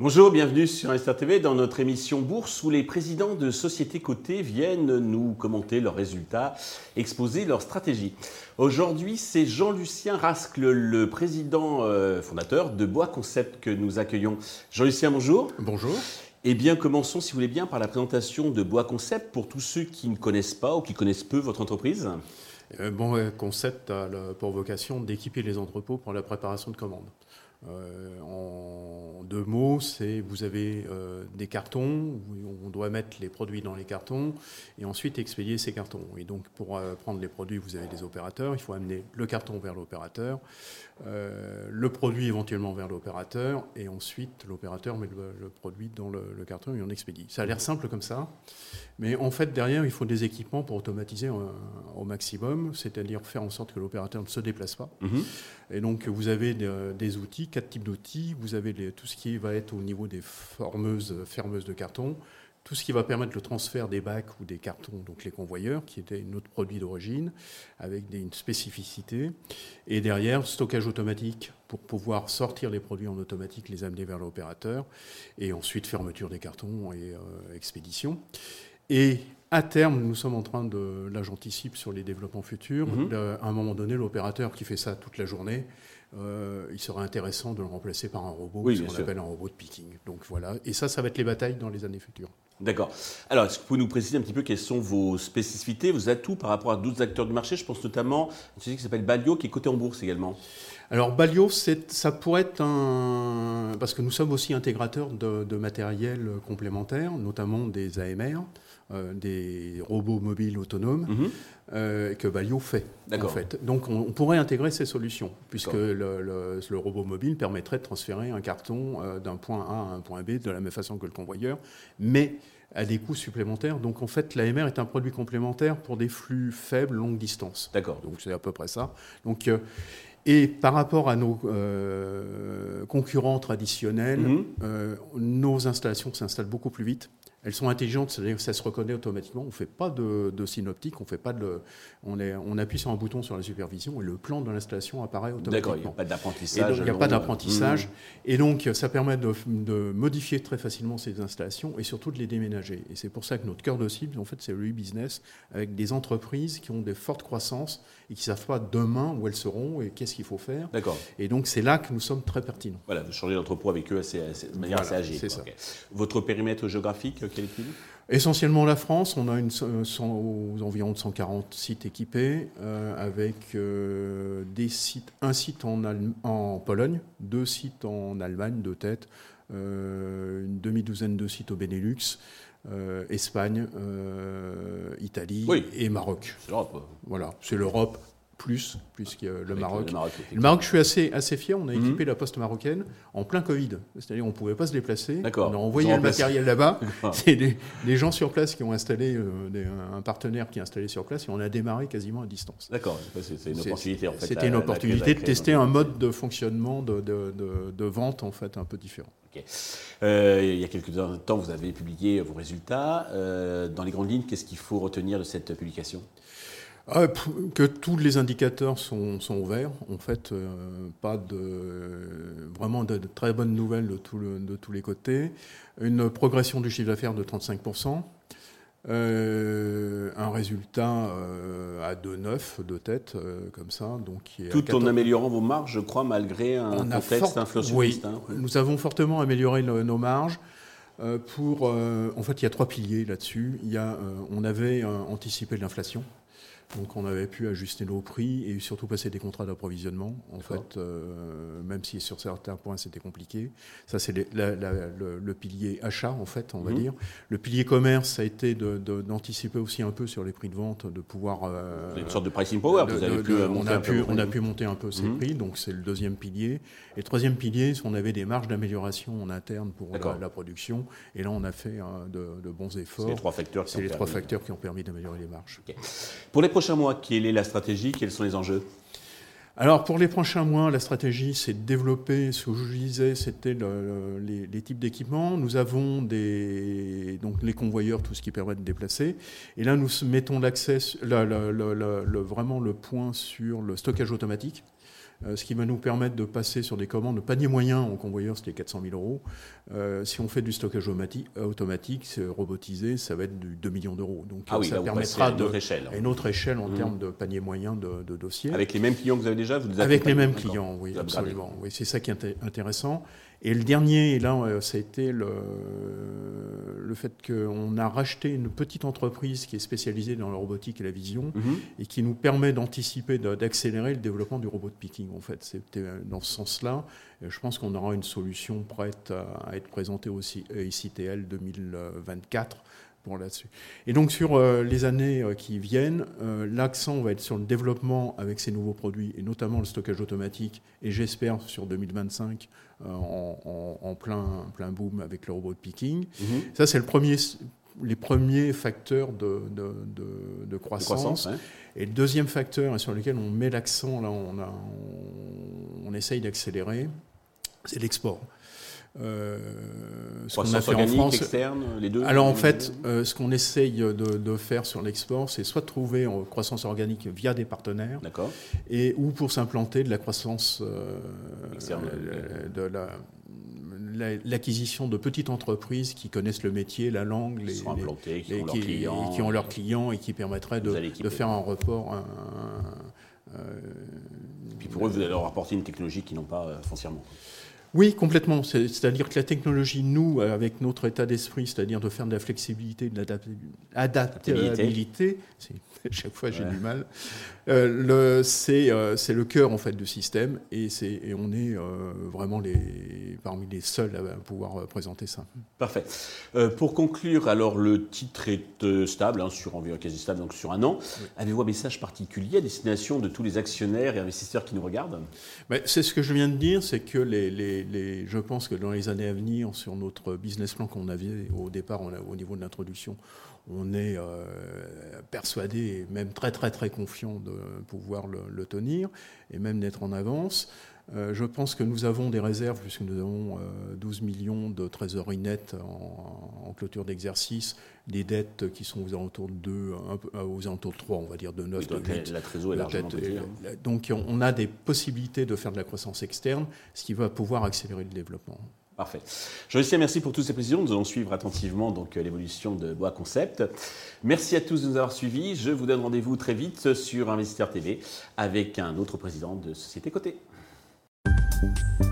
Bonjour, bienvenue sur Investor TV dans notre émission Bourse où les présidents de sociétés cotées viennent nous commenter leurs résultats, exposer leurs stratégies. Aujourd'hui, c'est Jean-Lucien Rascle, le président euh, fondateur de Bois Concept que nous accueillons. Jean-Lucien, bonjour. Bonjour. Eh bien, commençons, si vous voulez bien, par la présentation de Bois Concept pour tous ceux qui ne connaissent pas ou qui connaissent peu votre entreprise. Euh, Bois Concept a pour vocation d'équiper les entrepôts pour la préparation de commandes. Euh, en deux mots, c'est vous avez euh, des cartons, on doit mettre les produits dans les cartons et ensuite expédier ces cartons. Et donc pour euh, prendre les produits, vous avez des opérateurs, il faut amener le carton vers l'opérateur, le produit éventuellement vers l'opérateur et ensuite l'opérateur met le, produit dans le, carton et on expédie. Ça a l'air simple comme ça, mais en fait derrière il faut des équipements pour automatiser au maximum, c'est-à-dire faire en sorte que l'opérateur ne se déplace pas. Mhm. Et donc vous avez des outils quatre types d'outils. Vous avez tout ce qui va être au niveau des fermeuses de carton, tout ce qui va permettre le transfert des bacs ou des cartons, donc les convoyeurs, qui était notre produit d'origine, avec une spécificité. Et derrière, stockage automatique pour pouvoir sortir les produits en automatique, les amener vers l'opérateur. Et ensuite, fermeture des cartons et euh, expédition. Et à terme, nous sommes en train de, là j'anticipe sur les développements futurs, mm-hmm. à un moment donné, l'opérateur qui fait ça toute la journée, euh, il serait intéressant de le remplacer par un robot, ce qu'on appelle un robot de picking. Donc voilà, et ça, ça va être les batailles dans les années futures. D'accord. Alors, est-ce que vous pouvez nous préciser un petit peu quelles sont vos spécificités, vos atouts par rapport à d'autres acteurs du marché? Je pense notamment à une société qui s'appelle Balio, qui est cotée en bourse également. Alors, Balio, ça pourrait être un. Parce que nous sommes aussi intégrateurs de, de matériel complémentaire, notamment des AMR. Euh, des robots mobiles autonomes mhm. euh, que Balio fait. En fait. Donc on, pourrait intégrer ces solutions, puisque le, robot mobile permettrait de transférer un carton euh, d'un point A à un point B de la même façon que le convoyeur, mais à des coûts supplémentaires. Donc en fait, l'AMR est un produit complémentaire pour des flux faibles, longue distance. D'accord. Donc c'est à peu près ça. Donc et par rapport à nos concurrents traditionnels, mhm. nos installations s'installent beaucoup plus vite. Elles sont intelligentes, c'est-à-dire que ça se reconnaît automatiquement. On ne fait pas de, synoptique, on fait pas de, on, est, on appuie sur un bouton sur la supervision et le plan de l'installation apparaît automatiquement. D'accord, il n'y a pas d'apprentissage. Il n'y a pas d'apprentissage. Mmh. Et donc, ça permet de, modifier très facilement ces installations et surtout de les déménager. Et c'est pour ça que notre cœur de cible, en fait, c'est le e-business avec des entreprises qui ont des fortes croissances et qui ne savent pas demain où elles seront et qu'est-ce qu'il faut faire. D'accord. Et donc, c'est là que nous sommes très pertinents. Voilà, de changer d'entrepôt avec eux de manière assez agile. C'est ça. Votre périmètre géographique, Essentiellement la France, on a une, aux environs de 140 sites équipés, euh, avec euh, des sites, un site en, en, Pologne, deux sites en Allemagne, deux têtes, euh, une demi-douzaine de sites au Benelux, Espagne, Italie et Maroc. C'est l'Europe. Voilà, c'est l'Europe plus, puisque le Maroc. Le Maroc, je suis assez, assez fier. On a mhm. équipé la poste marocaine en plein Covid. C'est-à-dire on ne pouvait pas se déplacer. On a envoyé le matériel là-bas. C'est des, gens sur place qui ont installé, euh, un partenaire qui a installé sur place et on a démarré quasiment à distance. D'accord, c'est une opportunité en fait. C'était une opportunité de tester un mode de fonctionnement de, de, de, vente en fait un peu différent. Euh, il y a quelques temps, vous avez publié vos résultats. Euh, dans les grandes lignes, qu'est-ce qu'il faut retenir de cette publication? Ah, que tous les indicateurs sont, sont ouverts. En fait, euh, pas de vraiment de, très bonnes nouvelles de, tout de, tous les côtés. Une progression du chiffre d'affaires de 35%. Euh, un résultat euh, à 2,9 de tête, comme ça. Donc, Tout en améliorant vos marges, je crois, malgré un contexte inflationniste. Oui, hein. nous avons fortement amélioré nos marges. pour, en fait, il y a trois piliers là-dessus. Il y a, on avait anticipé l'inflation. Donc on avait pu ajuster nos prix et surtout passer des contrats d'approvisionnement. En fait, euh, même si sur certains points c'était compliqué. Ça c'est le, pilier achat en fait, on va mhm. dire. Le pilier commerce ça a été d'anticiper aussi un peu sur les prix de vente, de pouvoir. Euh, une sorte de pricing power. vous avez pu on a pu, on a pu monter un peu ces mhm. prix, donc c'est le deuxième pilier. Et le troisième pilier, on avait des marges d'amélioration en interne pour la, production. Et là on a fait hein, de, bons efforts. C'est les trois facteurs. C'est les trois facteurs qui ont permis d'améliorer les marges. Pour les prochain mois, quelle est la stratégie Quels sont les enjeux? Alors pour les prochains mois, la stratégie, c'est de développer, ce que je disais, c'était les, types d'équipements. Nous avons donc les convoyeurs, tout ce qui permet de déplacer. Et là, nous mettons l'accès, vraiment le point sur le stockage automatique. Euh, ce qui va nous permettre de passer sur des commandes de panier moyen en convoyeur, c'était 400 000 euros. Euh, si on fait du stockage automatique, robotisé, ça va être du 2 millions d'euros. Donc ah ça permettra autre échelle. une autre échelle en mmh. termes de panier moyen de, dossiers. Avec les mêmes clients que vous avez déjà vous Avec les mêmes clients, oui, absolument. Oui, c'est ça qui est intéressant. Et le dernier, et là, euh, ça a été le, le fait qu'on a racheté une petite entreprise qui est spécialisée dans la robotique et la vision mhm. et qui nous permet d'anticiper, d'accélérer le développement du robot de picking. En fait, c'était euh, dans ce sens-là. Je pense qu'on aura une solution prête à être présentée aussi à ICTL 2024 là-dessus. Et donc sur euh, les années qui viennent, l'accent va être sur le développement avec ces nouveaux produits, et notamment le stockage automatique, et j'espère sur 2025 euh, en, plein, plein boom avec le robot de picking. Mhm. Ça, c'est le premier, les premiers facteurs de, de, croissance. Et le deuxième facteur sur lequel on met l'accent, là, on, a, on, essaye d'accélérer, c'est l'export. Euh, ce qu'on a fait en France. Externe, les deux. Alors en fait, euh, ce qu'on essaye de, de, faire sur l'export, c'est soit de trouver en croissance organique via des partenaires, et ou pour s'implanter de la croissance euh, externe, de la l'acquisition de petites entreprises qui connaissent le métier, la langue, les, qui, ont qui, clients, qui, ont leurs clients et qui permettraient de, de faire un report. Un, puis pour eux, vous allez leur apporter une technologie qu'ils n'ont pas foncièrement. Oui, complètement. C'est-à-dire que la technologie, nous, avec notre état d'esprit, c'est-à-dire de faire de la flexibilité, de l'adaptabilité, chaque fois j'ai du mal, euh, euh, c'est le cœur en fait du système. Et, et on est euh, vraiment les, parmi les seuls à, pouvoir présenter ça. Parfait. pour conclure, alors le titre est stable, hein, sur environ quasi stable, donc sur un an. Avez-vous un message particulier à destination de tous les actionnaires et investisseurs qui nous regardent? Ben, C'est ce que je viens de dire, c'est que les je pense que dans les années à venir, sur notre business plan qu'on avait au départ, au niveau de l'introduction, on est euh, persuadé et même très très très confiant de pouvoir le tenir et même d'être en avance. Euh, je pense que nous avons des réserves, puisque nous avons 12 euh, millions de trésorerie nette en, clôture d'exercice, des dettes qui sont aux alentours de 2, euh, aux alentours de 3, on va dire de 9, de 8. La trésorerie est largement Donc on a des possibilités de faire de la croissance externe, ce qui va pouvoir accélérer le développement. Parfait. Jean-Lucien, merci pour toutes ces précisions. Nous allons suivre attentivement donc l'évolution de Bois Concept. Merci à tous de nous avoir suivis. Je vous donne rendez-vous très vite sur Investisseur TV avec un autre président de Société Côté. Thank you.